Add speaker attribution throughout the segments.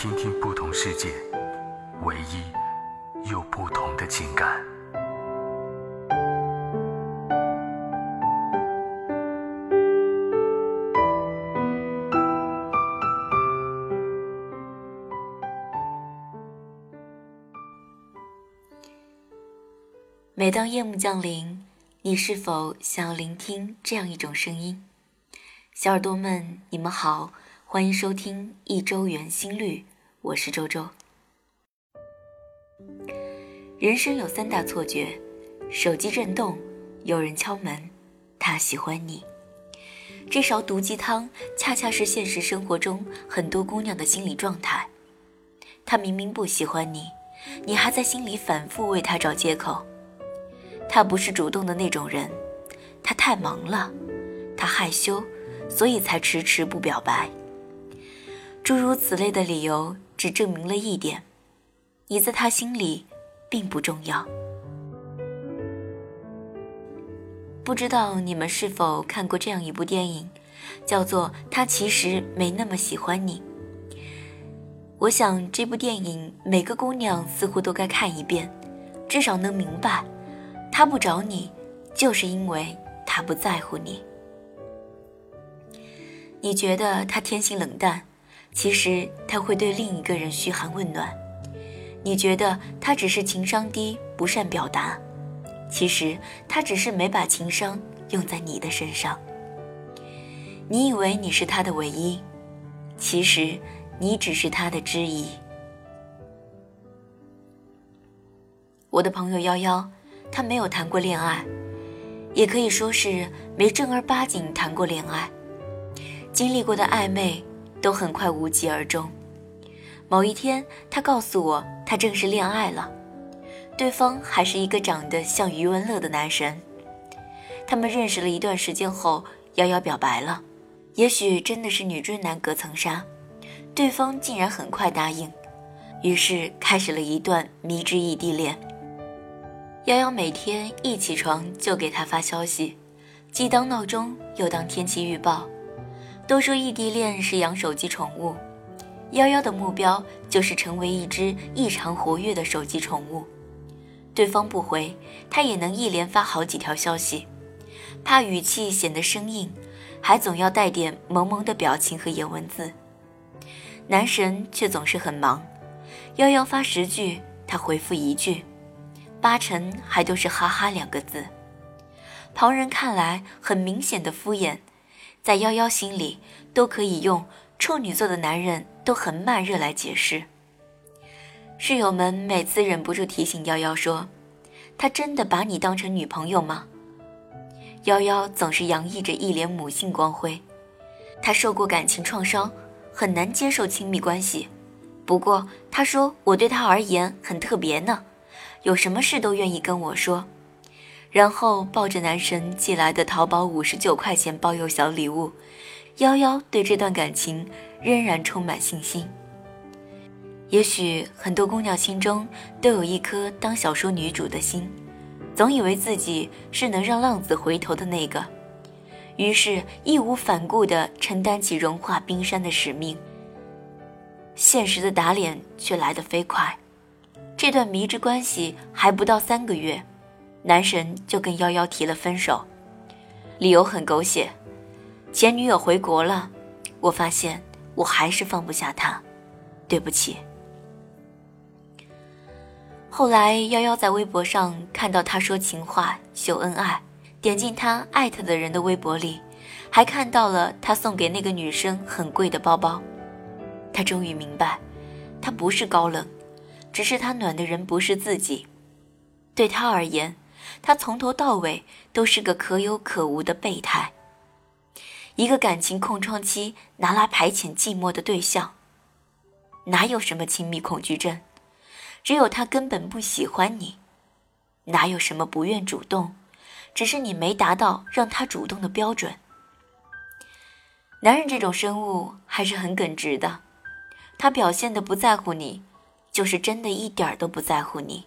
Speaker 1: 听听不同世界，唯一又不同的情感。
Speaker 2: 每当夜幕降临，你是否想要聆听这样一种声音？小耳朵们，你们好，欢迎收听一周圆心率，我是周周。人生有三大错觉：手机震动，有人敲门，他喜欢你。这勺毒鸡汤，恰恰是现实生活中很多姑娘的心理状态。他明明不喜欢你，你还在心里反复为他找借口。他不是主动的那种人，他太忙了，他害羞，所以才迟迟不表白。诸如此类的理由，只证明了一点：你在他心里并不重要。不知道你们是否看过这样一部电影，叫做《他其实没那么喜欢你》。我想这部电影每个姑娘似乎都该看一遍，至少能明白。他不找你，就是因为他不在乎你。你觉得他天性冷淡，其实他会对另一个人嘘寒问暖。你觉得他只是情商低，不善表达，其实他只是没把情商用在你的身上。你以为你是他的唯一，其实你只是他的之一。我的朋友幺幺。他没有谈过恋爱，也可以说是没正儿八经谈过恋爱。经历过的暧昧都很快无疾而终。某一天，他告诉我，他正式恋爱了，对方还是一个长得像余文乐的男神。他们认识了一段时间后，瑶瑶表白了。也许真的是女追男隔层纱，对方竟然很快答应，于是开始了一段迷之异地恋。瑶瑶每天一起床就给他发消息，既当闹钟又当天气预报。都说异地恋是养手机宠物，幺幺的目标就是成为一只异常活跃的手机宠物。对方不回，他也能一连发好几条消息，怕语气显得生硬，还总要带点萌萌的表情和颜文字。男神却总是很忙，幺幺发十句，他回复一句。八成还都是“哈哈”两个字，旁人看来很明显的敷衍，在幺幺心里都可以用处女座的男人都很慢热来解释。室友们每次忍不住提醒幺幺说：“他真的把你当成女朋友吗？”幺幺总是洋溢着一脸母性光辉，他受过感情创伤，很难接受亲密关系。不过他说我对他而言很特别呢。有什么事都愿意跟我说，然后抱着男神寄来的淘宝五十九块钱包邮小礼物，幺幺对这段感情仍然充满信心。也许很多姑娘心中都有一颗当小说女主的心，总以为自己是能让浪子回头的那个，于是义无反顾地承担起融化冰山的使命。现实的打脸却来得飞快。这段迷之关系还不到三个月，男神就跟幺幺提了分手，理由很狗血，前女友回国了，我发现我还是放不下他，对不起。后来幺幺在微博上看到他说情话秀恩爱，点进他艾特的人的微博里，还看到了他送给那个女生很贵的包包，他终于明白，他不是高冷。只是他暖的人不是自己，对他而言，他从头到尾都是个可有可无的备胎，一个感情空窗期拿来排遣寂寞的对象。哪有什么亲密恐惧症？只有他根本不喜欢你。哪有什么不愿主动？只是你没达到让他主动的标准。男人这种生物还是很耿直的，他表现的不在乎你，就是真的一点儿都不在乎你。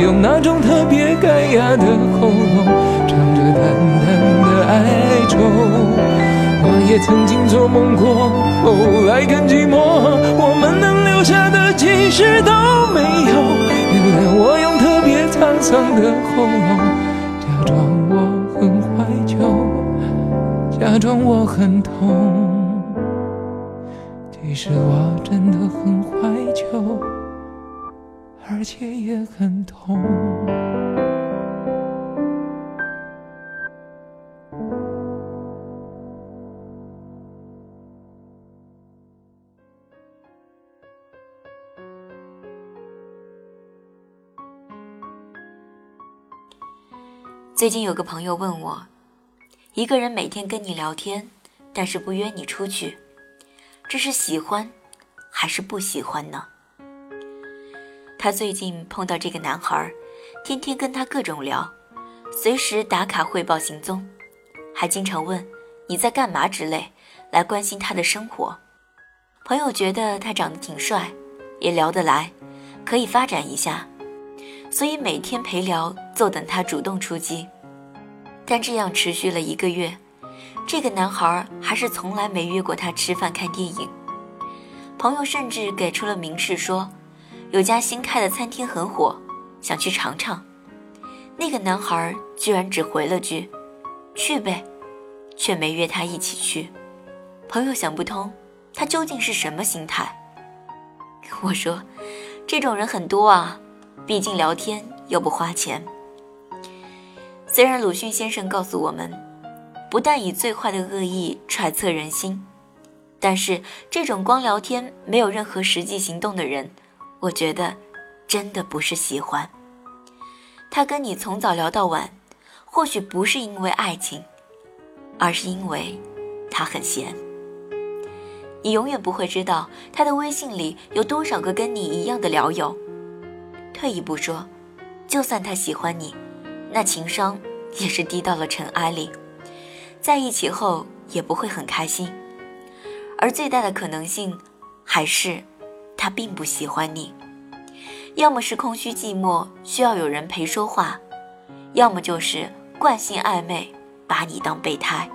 Speaker 3: 用那种特别干哑的喉咙，唱着淡淡的哀愁。我也曾经做梦过，后来更寂寞，我们能留下的其实都没有。原谅我用特别沧桑的喉咙，假装我很怀旧，假装我很痛。其实我而且也很痛。
Speaker 2: 最近有个朋友问我，一个人每天跟你聊天，但是不约你出去，这是喜欢还是不喜欢呢？他最近碰到这个男孩，天天跟他各种聊，随时打卡汇报行踪，还经常问你在干嘛之类，来关心他的生活。朋友觉得他长得挺帅，也聊得来，可以发展一下。所以每天陪聊，坐等他主动出击。但这样持续了一个月，这个男孩还是从来没约过他吃饭看电影。朋友甚至给出了明示说，有家新开的餐厅很火，想去尝尝。那个男孩居然只回了句“去呗”，却没约他一起去。朋友想不通，他究竟是什么心态？我说，这种人很多啊，毕竟聊天又不花钱。虽然鲁迅先生告诉我们，不但以最坏的恶意揣测人心，但是这种光聊天没有任何实际行动的人，我觉得真的不是喜欢。他跟你从早聊到晚，或许不是因为爱情，而是因为他很闲。你永远不会知道他的微信里有多少个跟你一样的聊友。退一步说，就算他喜欢你，那情商也是低到了尘埃里，在一起后也不会很开心。而最大的可能性，还是他并不喜欢你。要么是空虚寂寞，需要有人陪说话；要么就是惯性暧昧，把你当备胎。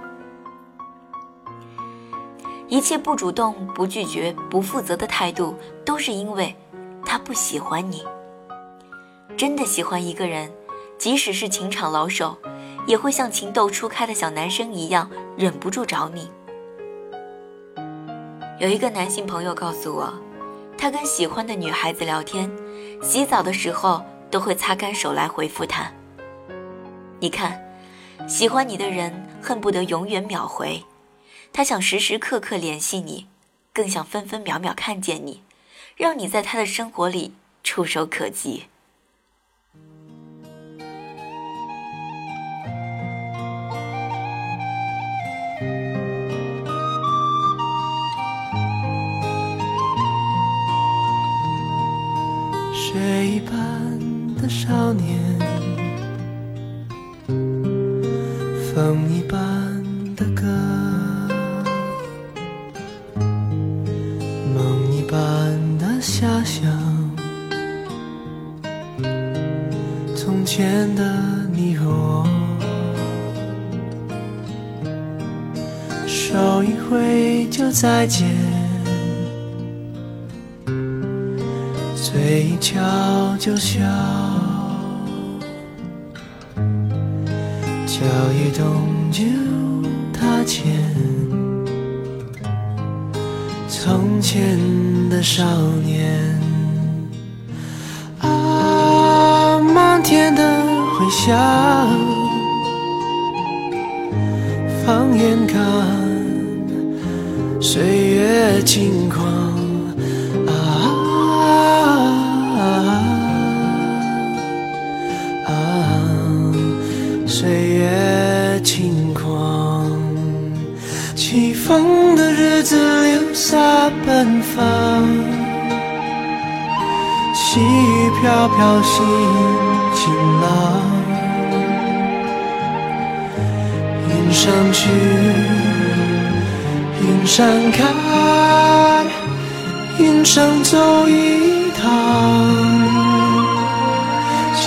Speaker 2: 一切不主动、不拒绝、不负责的态度，都是因为他不喜欢你。真的喜欢一个人，即使是情场老手，也会像情窦初开的小男生一样，忍不住找你。有一个男性朋友告诉我，他跟喜欢的女孩子聊天。洗澡的时候都会擦干手来回复她。你看，喜欢你的人恨不得永远秒回，他想时时刻刻联系你，更想分分秒秒看见你，让你在他的生活里触手可及。
Speaker 4: 的少年，风一般的歌，梦一般的遐想。从前的你和我，手一挥就再见。就笑，脚一动就踏前。从前的少年，啊，漫天的回响，放眼看，岁月轻狂。岁月轻狂起风的日子留下奔放。细雨飘飘心晴朗。云上去云上看云上走一趟。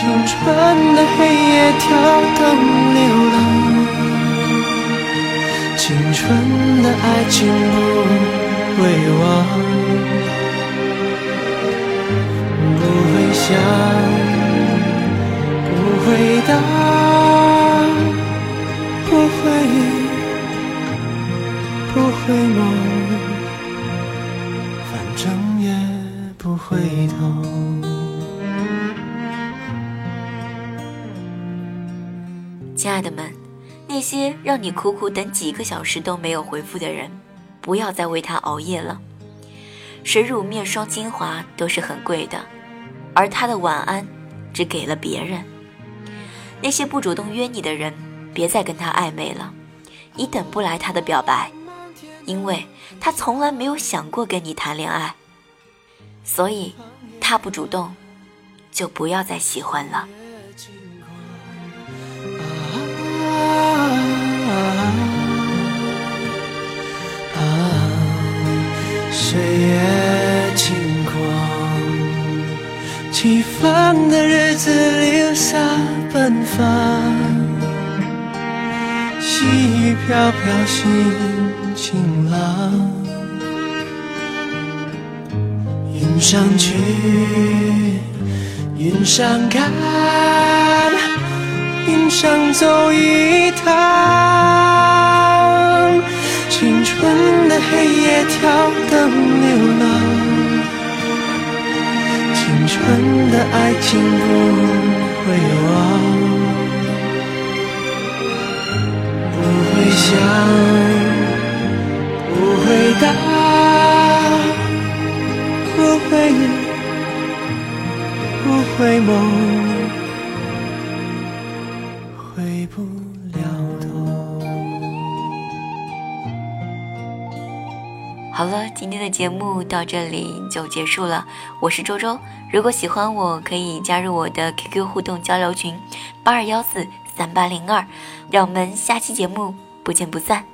Speaker 4: 青春的黑夜，跳灯流浪。青春的爱情不。会忘，不会想，不会答，不会，不会梦，
Speaker 2: 亲爱的们，那些让你苦苦等几个小时都没有回复的人。不要再为他熬夜了。水乳面霜精华都是很贵的，而他的晚安只给了别人。那些不主动约你的人，别再跟他暧昧了，你等不来他的表白，因为他从来没有想过跟你谈恋爱。所以，他不主动，就不要再喜欢了。
Speaker 4: 起风的日子留下奔放，细雨飘飘心晴朗。云上去，云上看，云上走一趟。青春的黑夜跳灯流浪，青春的爱情不会忘，不会想，不会答，不会日，不会梦。回不
Speaker 2: 好了，今天的节目到这里就结束了。我是周周，如果喜欢我，可以加入我的 QQ 互动交流群八二幺四三八零二，让我们下期节目不见不散。